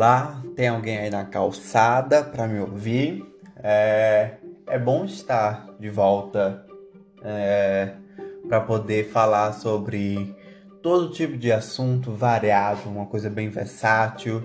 Olá, tem alguém aí na calçada para me ouvir? É, é bom estar de volta é, para poder falar sobre todo tipo de assunto variado, uma coisa bem versátil,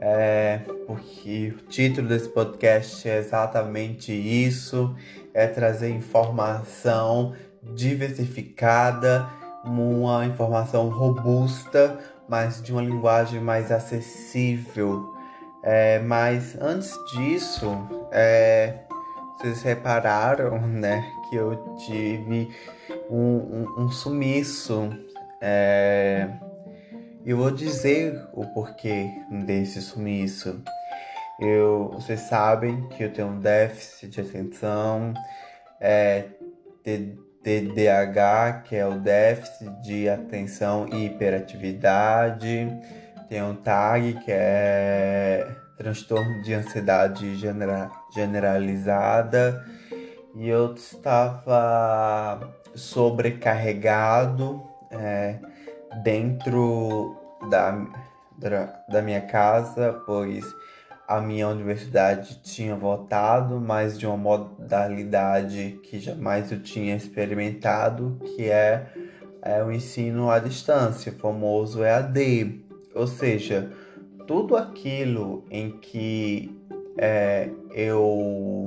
é, porque o título desse podcast é exatamente isso: é trazer informação diversificada, uma informação robusta mas de uma linguagem mais acessível. É, mas antes disso, é, vocês repararam, né, que eu tive um, um, um sumiço. É, eu vou dizer o porquê desse sumiço. Eu, vocês sabem que eu tenho um déficit de atenção, é, TDAH, que é o déficit de atenção e hiperatividade. Tem o TAG, que é transtorno de ansiedade genera generalizada. E eu estava sobrecarregado é, dentro da, da minha casa, pois a minha universidade tinha votado, mas de uma modalidade que jamais eu tinha experimentado, que é, é o ensino à distância, famoso EAD. Ou seja, tudo aquilo em que é, eu.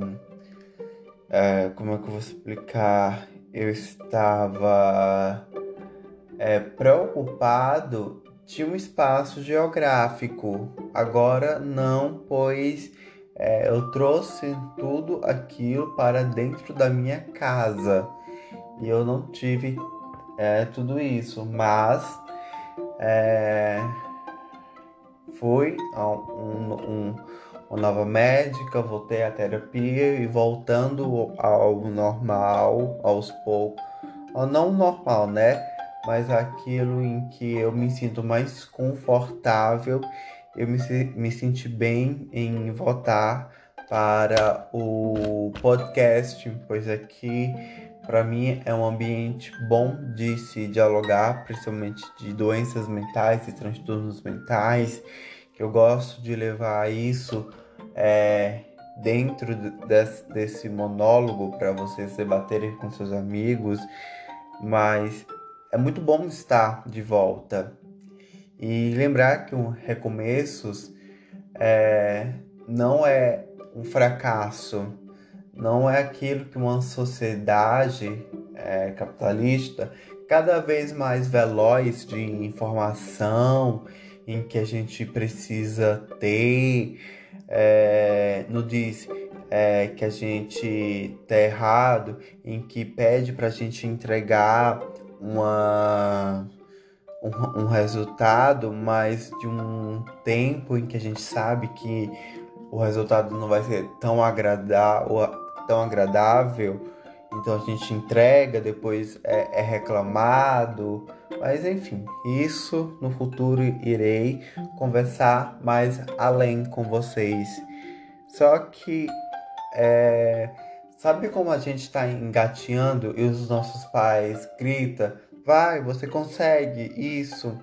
É, como é que eu vou explicar? Eu estava é, preocupado tinha um espaço geográfico. Agora não, pois é, eu trouxe tudo aquilo para dentro da minha casa e eu não tive é, tudo isso, mas é, fui a um, um, uma nova médica, voltei à terapia e voltando ao normal aos poucos, não normal, né? Mas aquilo em que eu me sinto mais confortável, eu me, me senti bem em voltar para o podcast, pois aqui para mim é um ambiente bom de se dialogar, principalmente de doenças mentais e transtornos mentais, que eu gosto de levar isso é, dentro desse, desse monólogo para vocês debaterem com seus amigos, mas é muito bom estar de volta. E lembrar que um recomeços é, não é um fracasso, não é aquilo que uma sociedade é, capitalista cada vez mais veloz de informação em que a gente precisa ter é, diz é, que a gente tá errado, em que pede para a gente entregar uma, um, um resultado, mas de um tempo em que a gente sabe que o resultado não vai ser tão, agrada tão agradável, então a gente entrega, depois é, é, reclamado, mas enfim, isso no futuro irei conversar mais além com vocês. Só que é, Sabe como a gente está engateando e os nossos pais grita, vai, você consegue isso?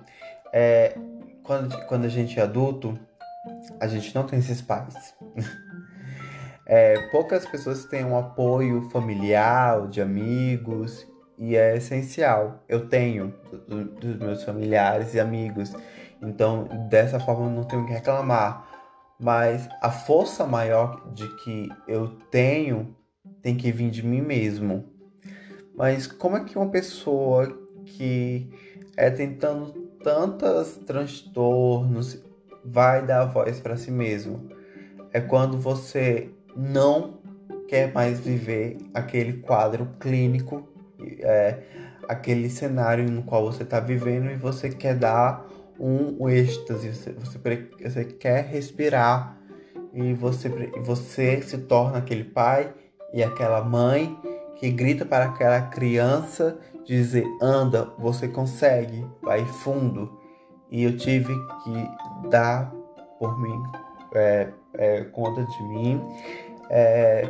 É, quando, quando a gente é adulto, a gente não tem esses pais. é, poucas pessoas têm um apoio familiar, de amigos, e é essencial. Eu tenho dos meus familiares e amigos, então dessa forma eu não tenho que reclamar. Mas a força maior de que eu tenho tem que vir de mim mesmo. Mas como é que uma pessoa que é tentando tantos transtornos vai dar voz para si mesmo? É quando você não quer mais viver aquele quadro clínico, é, aquele cenário no qual você está vivendo e você quer dar um, êxtase, você, você, você quer respirar e você, você se torna aquele pai e aquela mãe que grita para aquela criança dizer: anda, você consegue, vai fundo. E eu tive que dar por mim, é, é, conta de mim, é,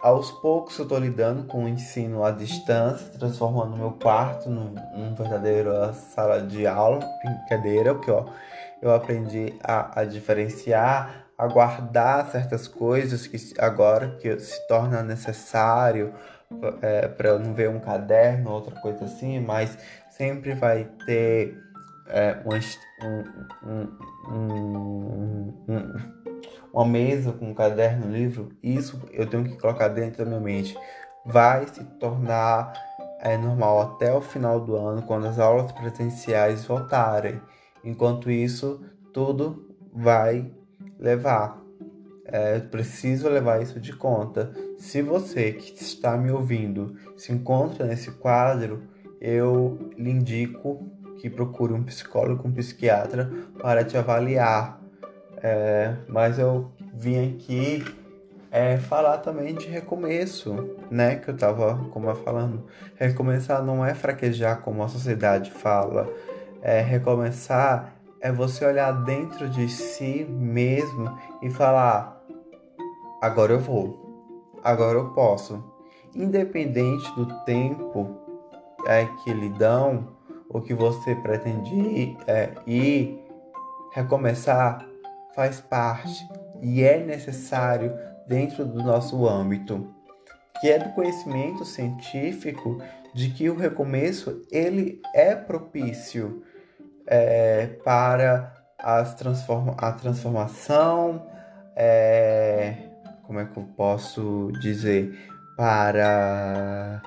aos poucos eu estou lidando com o ensino à distância, transformando meu quarto num, num verdadeiro sala de aula, brincadeira, porque ó, eu aprendi a, a diferenciar, a guardar certas coisas que agora que se torna necessário é, para não ver um caderno, outra coisa assim, mas sempre vai ter é, um, um, um, uma mesa com um caderno, um livro, isso eu tenho que colocar dentro da minha mente. Vai se tornar é, normal até o final do ano, quando as aulas presenciais voltarem. Enquanto isso, tudo vai levar. É, preciso levar isso de conta. Se você que está me ouvindo se encontra nesse quadro, eu lhe indico que procure um psicólogo, um psiquiatra para te avaliar. É, mas eu vim aqui é, falar também de recomeço, né? Que eu tava como eu falando. Recomeçar não é fraquejar como a sociedade fala. É, recomeçar é você olhar dentro de si mesmo e falar: agora eu vou, agora eu posso. Independente do tempo é, que lhe dão, o que você pretende é, ir, recomeçar faz parte e é necessário dentro do nosso âmbito, que é do conhecimento científico de que o recomeço ele é propício é, para as transforma a transformação, é, como é que eu posso dizer, para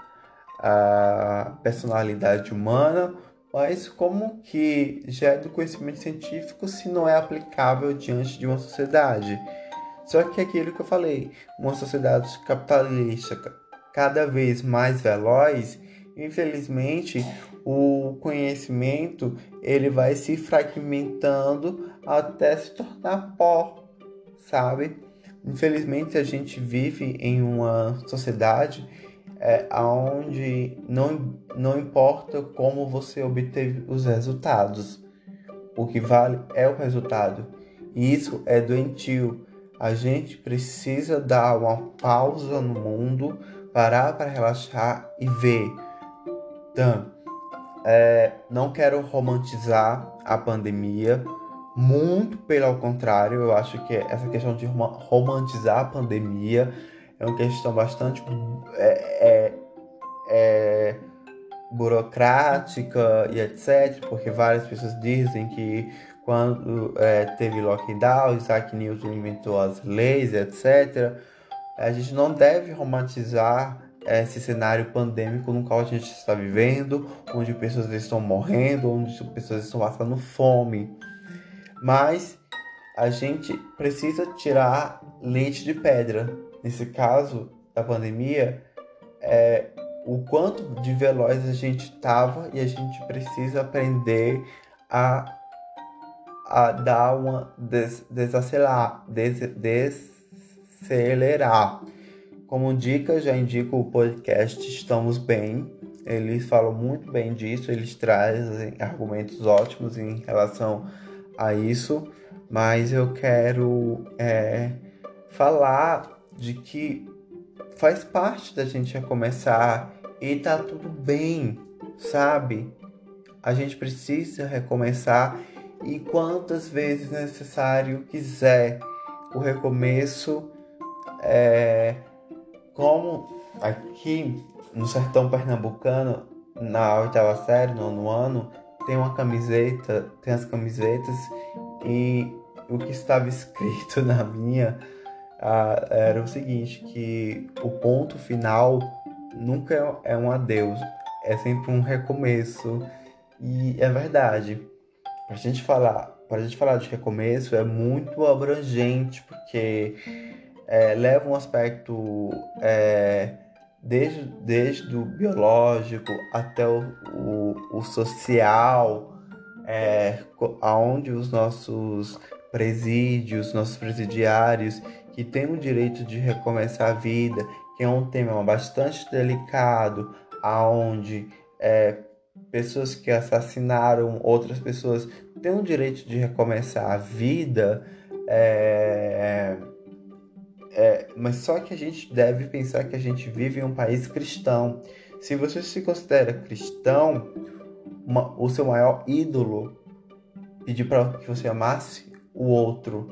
a personalidade humana, mas como que já é do conhecimento científico se não é aplicável diante de uma sociedade? Só que aquilo que eu falei, uma sociedade capitalista cada vez mais veloz, infelizmente o conhecimento ele vai se fragmentando até se tornar pó, sabe? Infelizmente a gente vive em uma sociedade é, onde não, não importa como você obteve os resultados, o que vale é o resultado. E isso é doentio. A gente precisa dar uma pausa no mundo, parar para relaxar e ver. Então, é, não quero romantizar a pandemia, muito pelo contrário, eu acho que essa questão de romantizar a pandemia é uma questão bastante é, é, é, burocrática e etc. Porque várias pessoas dizem que quando é, teve lockdown, Isaac Newton inventou as leis, etc. A gente não deve romantizar esse cenário pandêmico no qual a gente está vivendo, onde pessoas estão morrendo, onde pessoas estão passando fome. Mas a gente precisa tirar leite de pedra nesse caso da pandemia, é o quanto de veloz a gente estava e a gente precisa aprender a, a dar uma des, desacelerar, des, desacelerar. Como dica, já indico o podcast Estamos Bem. Eles falam muito bem disso, eles trazem argumentos ótimos em relação a isso, mas eu quero é, falar de que faz parte da gente recomeçar e tá tudo bem, sabe? A gente precisa recomeçar e quantas vezes necessário quiser. O recomeço é como aqui no sertão pernambucano, na oitava série, no nono ano, tem uma camiseta, tem as camisetas e o que estava escrito na minha ah, era o seguinte, que o ponto final nunca é um adeus, é sempre um recomeço. E é verdade. Pra gente falar, pra gente falar de recomeço é muito abrangente, porque é, leva um aspecto é, desde, desde o biológico até o, o, o social, é, aonde os nossos presídios, nossos presidiários que têm o direito de recomeçar a vida, que é um tema bastante delicado, aonde é, pessoas que assassinaram outras pessoas têm o direito de recomeçar a vida, é, é, mas só que a gente deve pensar que a gente vive em um país cristão. Se você se considera cristão, uma, o seu maior ídolo pedir para que você amasse o outro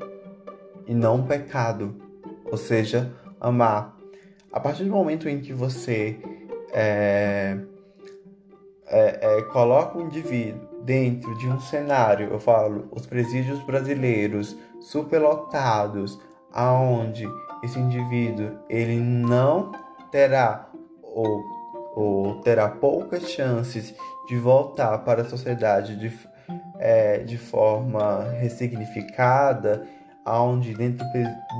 e não o pecado, ou seja, amar. A partir do momento em que você é, é, é, coloca um indivíduo dentro de um cenário, eu falo, os presídios brasileiros superlotados, aonde esse indivíduo ele não terá ou, ou terá poucas chances de voltar para a sociedade de, é, de forma ressignificada, aonde dentro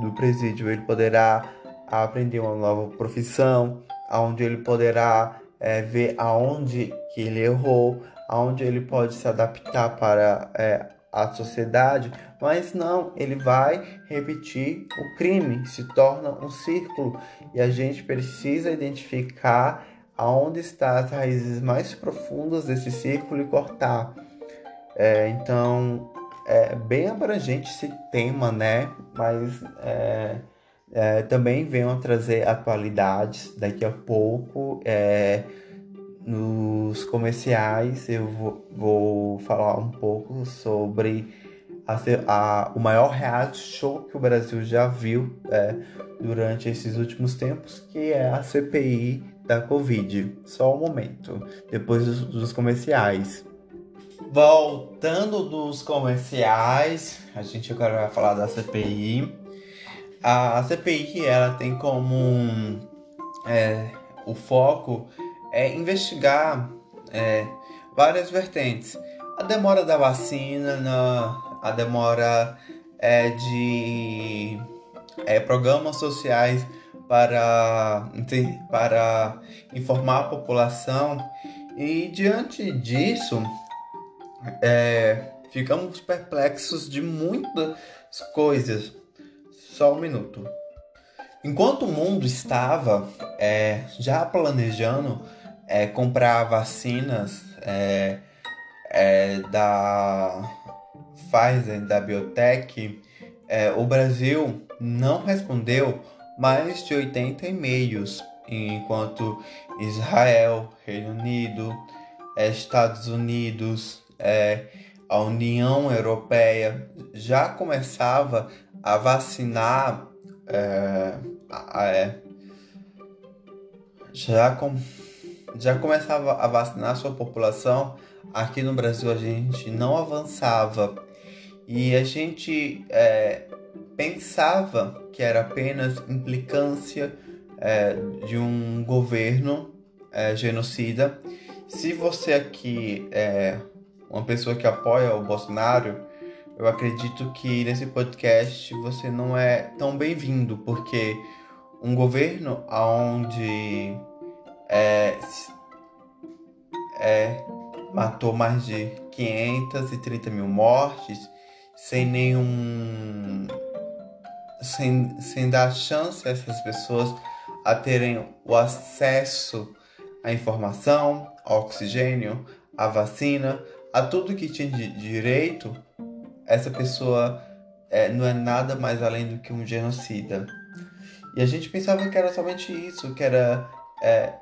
do presídio ele poderá aprender uma nova profissão, aonde ele poderá é, ver aonde que ele errou, aonde ele pode se adaptar para é, a sociedade, mas não, ele vai repetir o crime, se torna um círculo e a gente precisa identificar aonde estão as raízes mais profundas desse círculo e cortar. É, então é bem abrangente esse tema, né? Mas é, é, também trazer atualidades daqui a pouco. É, nos comerciais eu vou, vou, falar um pouco sobre a, a, o maior reality show que o Brasil já viu é, durante esses últimos tempos, que é a CPI da Covid. Só um momento, depois dos, dos comerciais. Voltando dos comerciais, a gente agora vai falar da CPI. A CPI ela tem como é, o foco é investigar é, várias vertentes. A demora da vacina, na, a demora é, de é, programas sociais para, para informar a população. E diante disso, é, ficamos perplexos de muitas coisas. Só um minuto. Enquanto o mundo estava é, já planejando é, comprar vacinas é, é da Pfizer, da Biotech, é, o Brasil não respondeu mais de 80 e-mails, enquanto Israel, Reino Unido, é, Estados Unidos, a União Europeia já começava a vacinar é, é, já, com, já começava a vacinar sua população. Aqui no Brasil a gente não avançava e a gente é, pensava que era apenas implicância é, de um governo é, genocida. Se você aqui é uma pessoa que apoia o Bolsonaro, eu acredito que nesse podcast você não é tão bem-vindo, porque um governo onde é, é, matou mais de 530 mil mortes sem nenhum. sem, sem dar chance a essas pessoas a terem o acesso à informação, ao oxigênio, à vacina, a tudo que tinha de direito essa pessoa é, não é nada mais além do que um genocida. E a gente pensava que era somente isso, que era é,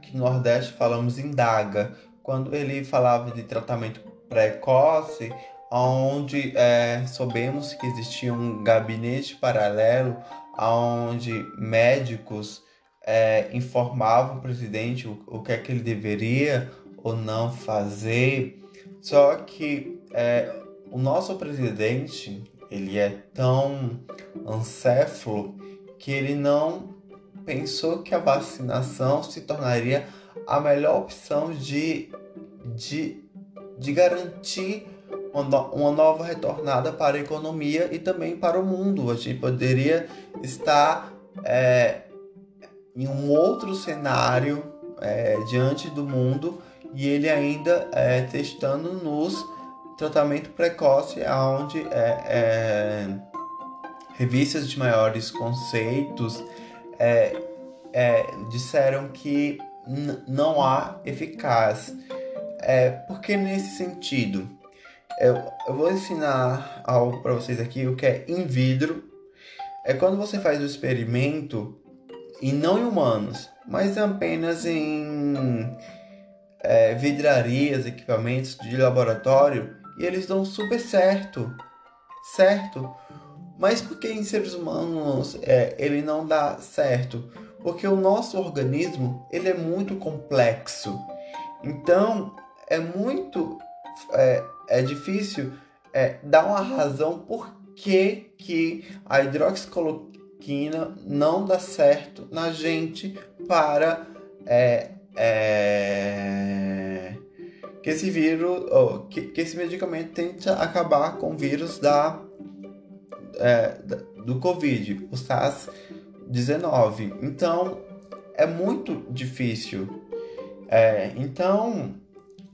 que no Nordeste falamos indaga, quando ele falava de tratamento precoce, onde é, soubemos que existia um gabinete paralelo, onde médicos é, informavam o presidente o, o que é que ele deveria ou não fazer. Só que é, o nosso presidente, ele é tão ancéfalo que ele não pensou que a vacinação se tornaria a melhor opção de, de, de garantir uma nova retornada para a economia e também para o mundo. A gente poderia estar é, em um outro cenário é, diante do mundo e ele ainda é, testando nos tratamento precoce, onde é, é, revistas de maiores conceitos é, é disseram que não há eficaz. É, porque nesse sentido, eu, eu vou ensinar algo para vocês aqui, o que é in vidro. é quando você faz o experimento e não em humanos, mas apenas em é, vidrarias, equipamentos de laboratório e eles dão super certo, certo? Mas por que em seres humanos é, ele não dá certo? Porque o nosso organismo ele é muito complexo, então é muito é, é difícil é, dar uma razão por que, que a hidroxicloroquina não dá certo na gente para é, é, que esse vírus, oh, que, que, esse medicamento tente acabar com o vírus da, é, do Covid, o SARS-19. Então, é muito difícil. É, então,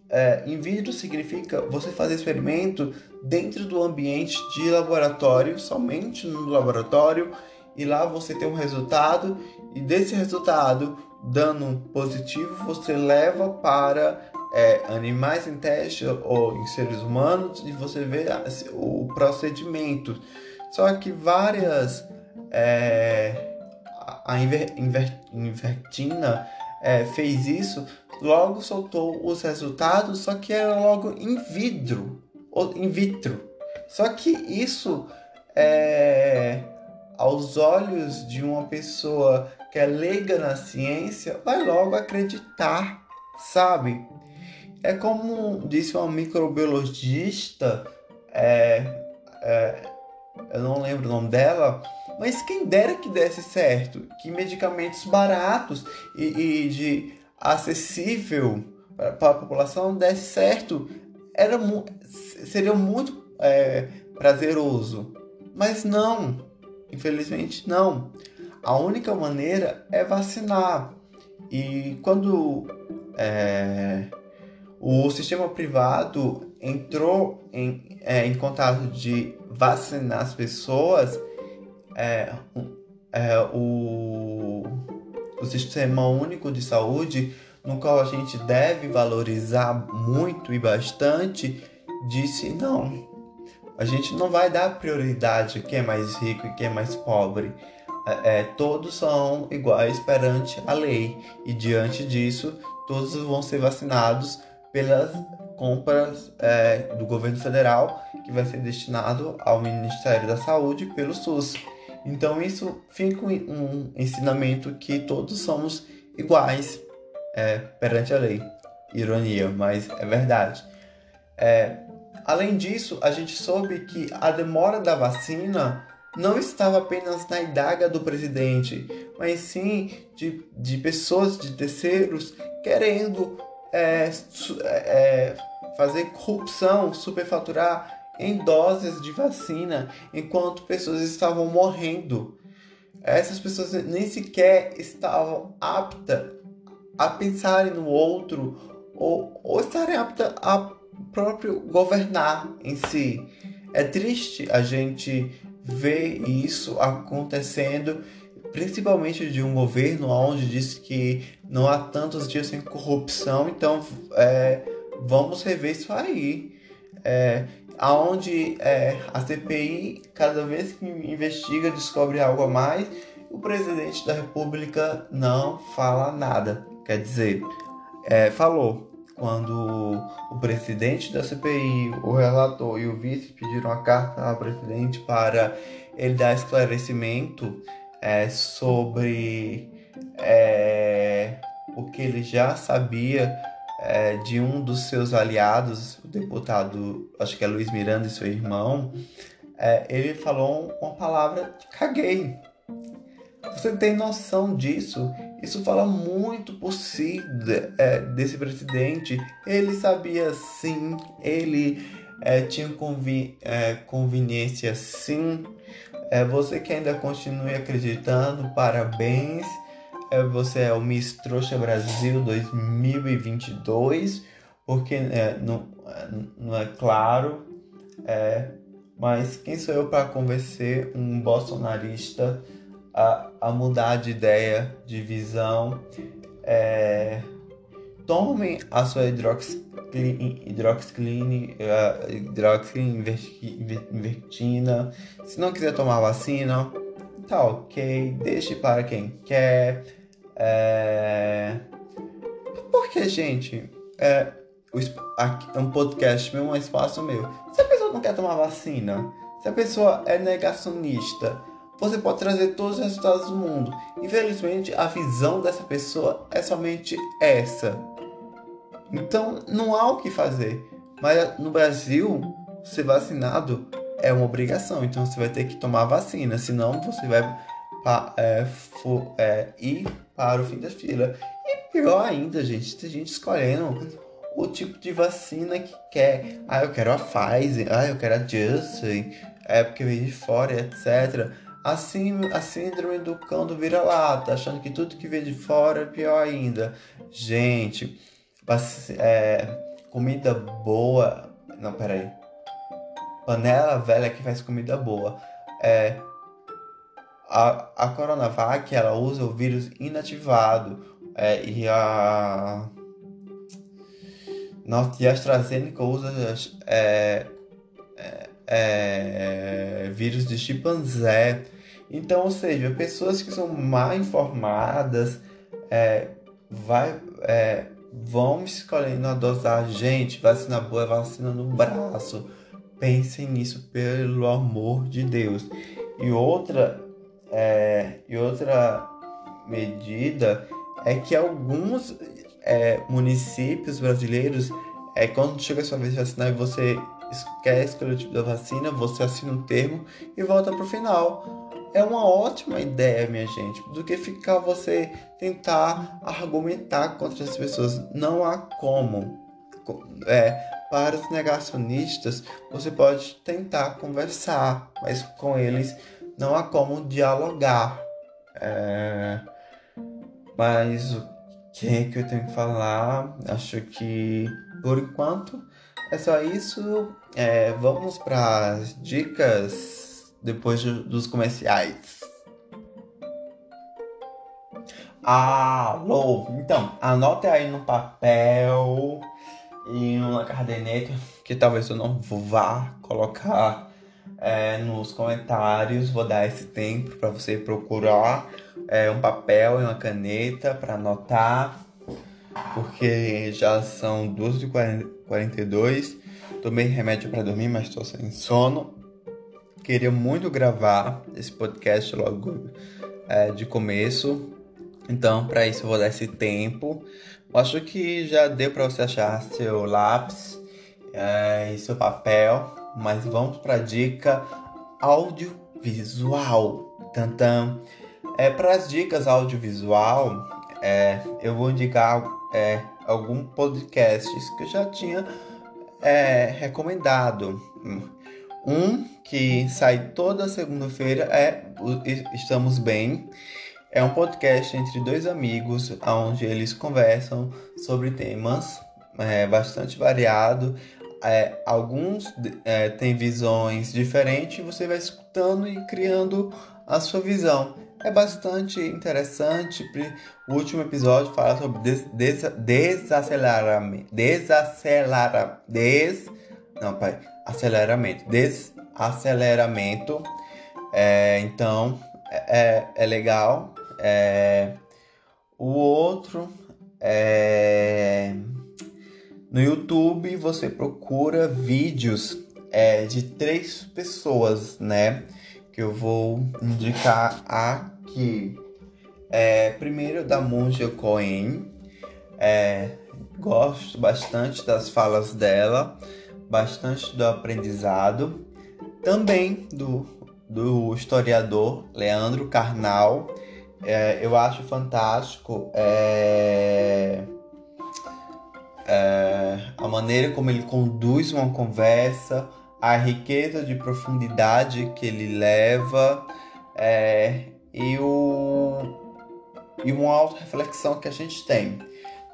é, in vitro significa você fazer experimento dentro do ambiente de laboratório, somente no laboratório, e lá você tem um resultado, e desse resultado, dando positivo, você leva para é, animais em teste ou em seres humanos e você vê o procedimento. Só que várias. É, a inver, inver, Invertina é, fez isso, logo soltou os resultados, só que era logo in vitro. Ou in vitro. Só que isso é, aos olhos de uma pessoa que é leiga na ciência, vai logo acreditar, sabe? É como disse uma microbiologista, é, é, eu não lembro o nome dela, mas quem dera que desse certo, que medicamentos baratos e, e de acessível para a população desse certo, era seria muito é, prazeroso. Mas não, infelizmente não. A única maneira é vacinar. E quando é, o sistema privado entrou em, é, em contato de vacinar as pessoas, é, é, o, o Sistema Único de Saúde, no qual a gente deve valorizar muito e bastante, disse não. A gente não vai dar prioridade a quem é mais rico e quem é mais pobre. É, é todos são iguais perante a lei e diante disso todos vão ser vacinados pelas compras é, do governo federal que vai ser destinado ao Ministério da Saúde pelo SUS. Então isso fica um ensinamento que todos somos iguais é, perante a lei. Ironia, mas é verdade. É, além disso, a gente soube que a demora da vacina não estava apenas na idaga do presidente, mas sim de, de pessoas de terceiros querendo é, é, fazer corrupção, superfaturar em doses de vacina enquanto pessoas estavam morrendo. Essas pessoas nem sequer estavam aptas a pensarem no outro ou, ou estarem aptas a próprio governar em si. É triste a gente ver isso acontecendo principalmente de um governo onde diz que não há tantos dias sem corrupção, então é, vamos rever isso aí. É, aonde é, a CPI, cada vez que investiga, descobre algo a mais, o presidente da República não fala nada. Quer dizer, é, falou quando o presidente da CPI, o relator e o vice pediram a carta ao presidente para ele dar esclarecimento é, sobre é, o que ele já sabia é, de um dos seus aliados, o deputado, acho que é Luiz Miranda e seu irmão, é, ele falou uma palavra de caguei. Você tem noção disso? Isso fala muito por si é, desse presidente. Ele sabia sim, ele é, tinha convi é, conveniência sim é, você que ainda continue acreditando, parabéns. É, você é o Miss Trouxa Brasil 2022, porque é, não, não é claro, é, mas quem sou eu para convencer um bolsonarista a, a mudar de ideia, de visão? É, tomem a sua hidroxicline, hidroxicline, invertina. Se não quiser tomar vacina, tá ok, deixe para quem quer. É... Porque, gente, é, um podcast meu, um espaço meu. Se a pessoa não quer tomar vacina, se a pessoa é negacionista, você pode trazer todos os resultados do mundo. Infelizmente, a visão dessa pessoa é somente essa. Então, não há o que fazer. Mas no Brasil, ser vacinado é uma obrigação. Então, você vai ter que tomar vacina. Senão, você vai é, for, é, ir para o fim da fila. E pior ainda, gente, tem gente escolhendo o tipo de vacina que quer. Ah, eu quero a Pfizer. Ah, eu quero a Janssen. É porque veio de fora, etc. Assim, a síndrome do cão do vira-lata, achando que tudo que vem de fora é pior ainda. Gente, é, comida boa. Não, peraí. Panela velha que faz comida boa. É, a, a Coronavac ela usa o vírus inativado. É, e a. Nossa, e a AstraZeneca usa é, é, é, vírus de chimpanzé. Então, ou seja, pessoas que são mal informadas é, vai, vão escolhendo a dosagem. Gente, vacina boa é vacina no braço. Pensem nisso, pelo amor de Deus. E outra, é, e outra medida é que alguns é, municípios brasileiros, é, quando chega a sua vez de vacinar e você quer escolher o tipo da vacina, você assina um termo e volta para o final é uma ótima ideia, minha gente, do que ficar você tentar argumentar contra as pessoas. Não há como. É, para os negacionistas, você pode tentar conversar, mas com eles não há como dialogar. É, mas o que, é que eu tenho que falar? Acho que por enquanto é só isso. É, vamos para as dicas depois dos comerciais. Alô! Então, anote aí no papel e na caderneta, que talvez eu não vá colocar é, nos comentários. Vou dar esse tempo para você procurar é, um papel e uma caneta para anotar, porque já são 12h42. Tomei remédio para dormir, mas estou sem sono queria muito gravar esse podcast logo é, de começo. Então, para isso, eu vou dar esse tempo. Eu acho que já deu para você achar seu lápis é, e seu papel. Mas vamos para a dica audiovisual. Tantam. É, para as dicas audiovisual, é, eu vou indicar é, alguns podcasts que eu já tinha é, recomendado. Um que sai toda segunda-feira é Estamos Bem. É um podcast entre dois amigos, onde eles conversam sobre temas é, bastante variados. É, alguns é, têm visões diferentes, você vai escutando e criando a sua visão. É bastante interessante. O último episódio fala sobre des, des, desaceleramento. Des, não, pai aceleramento, desaceleramento. É, então é, é legal. É, o outro é no YouTube você procura vídeos é, de três pessoas, né? Que eu vou indicar aqui. É, primeiro da Monja Cohen. É, gosto bastante das falas dela bastante do aprendizado, também do, do historiador Leandro Carnal. É, eu acho fantástico é, é, a maneira como ele conduz uma conversa, a riqueza de profundidade que ele leva é, e, o, e uma auto-reflexão que a gente tem.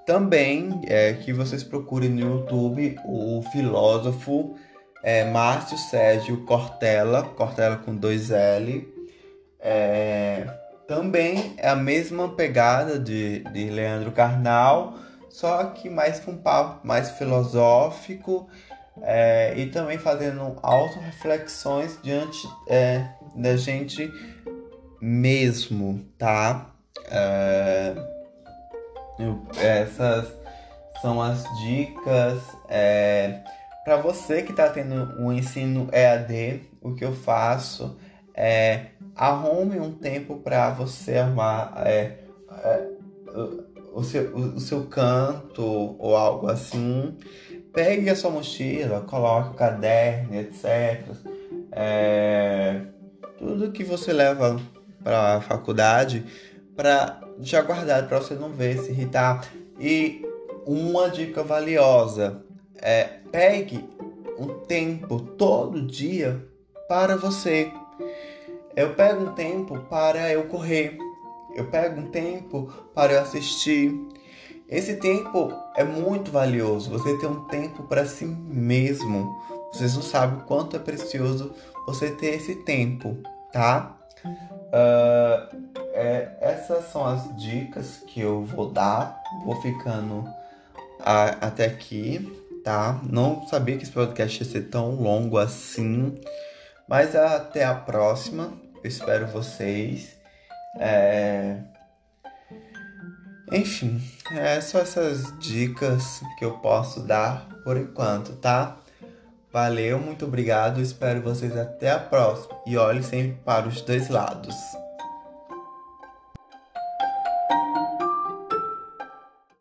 Também é que vocês procurem no YouTube o filósofo é, Márcio Sérgio Cortella, Cortella com dois L. É, também é a mesma pegada de, de Leandro Carnal, só que mais com um papo mais filosófico é, e também fazendo auto-reflexões diante é, da gente mesmo, tá? É, eu, essas são as dicas é, para você que está tendo um ensino EAD. O que eu faço é arrume um tempo para você arrumar é, é, o, seu, o, o seu canto ou algo assim. Pegue a sua mochila, coloque o caderno, etc. É, tudo que você leva para a faculdade para já guardado para você não ver, se irritar. E uma dica valiosa é pegue um tempo todo dia para você. Eu pego um tempo para eu correr. Eu pego um tempo para eu assistir. Esse tempo é muito valioso. Você tem um tempo para si mesmo. Vocês não sabem o quanto é precioso você ter esse tempo, tá? Uh, é, essas são as dicas que eu vou dar. Vou ficando a, até aqui, tá? Não sabia que esse podcast ia ser tão longo assim. Mas até a próxima. Eu espero vocês. É... Enfim, é só essas dicas que eu posso dar por enquanto, tá? Valeu, muito obrigado. Espero vocês até a próxima. E olhe sempre para os dois lados.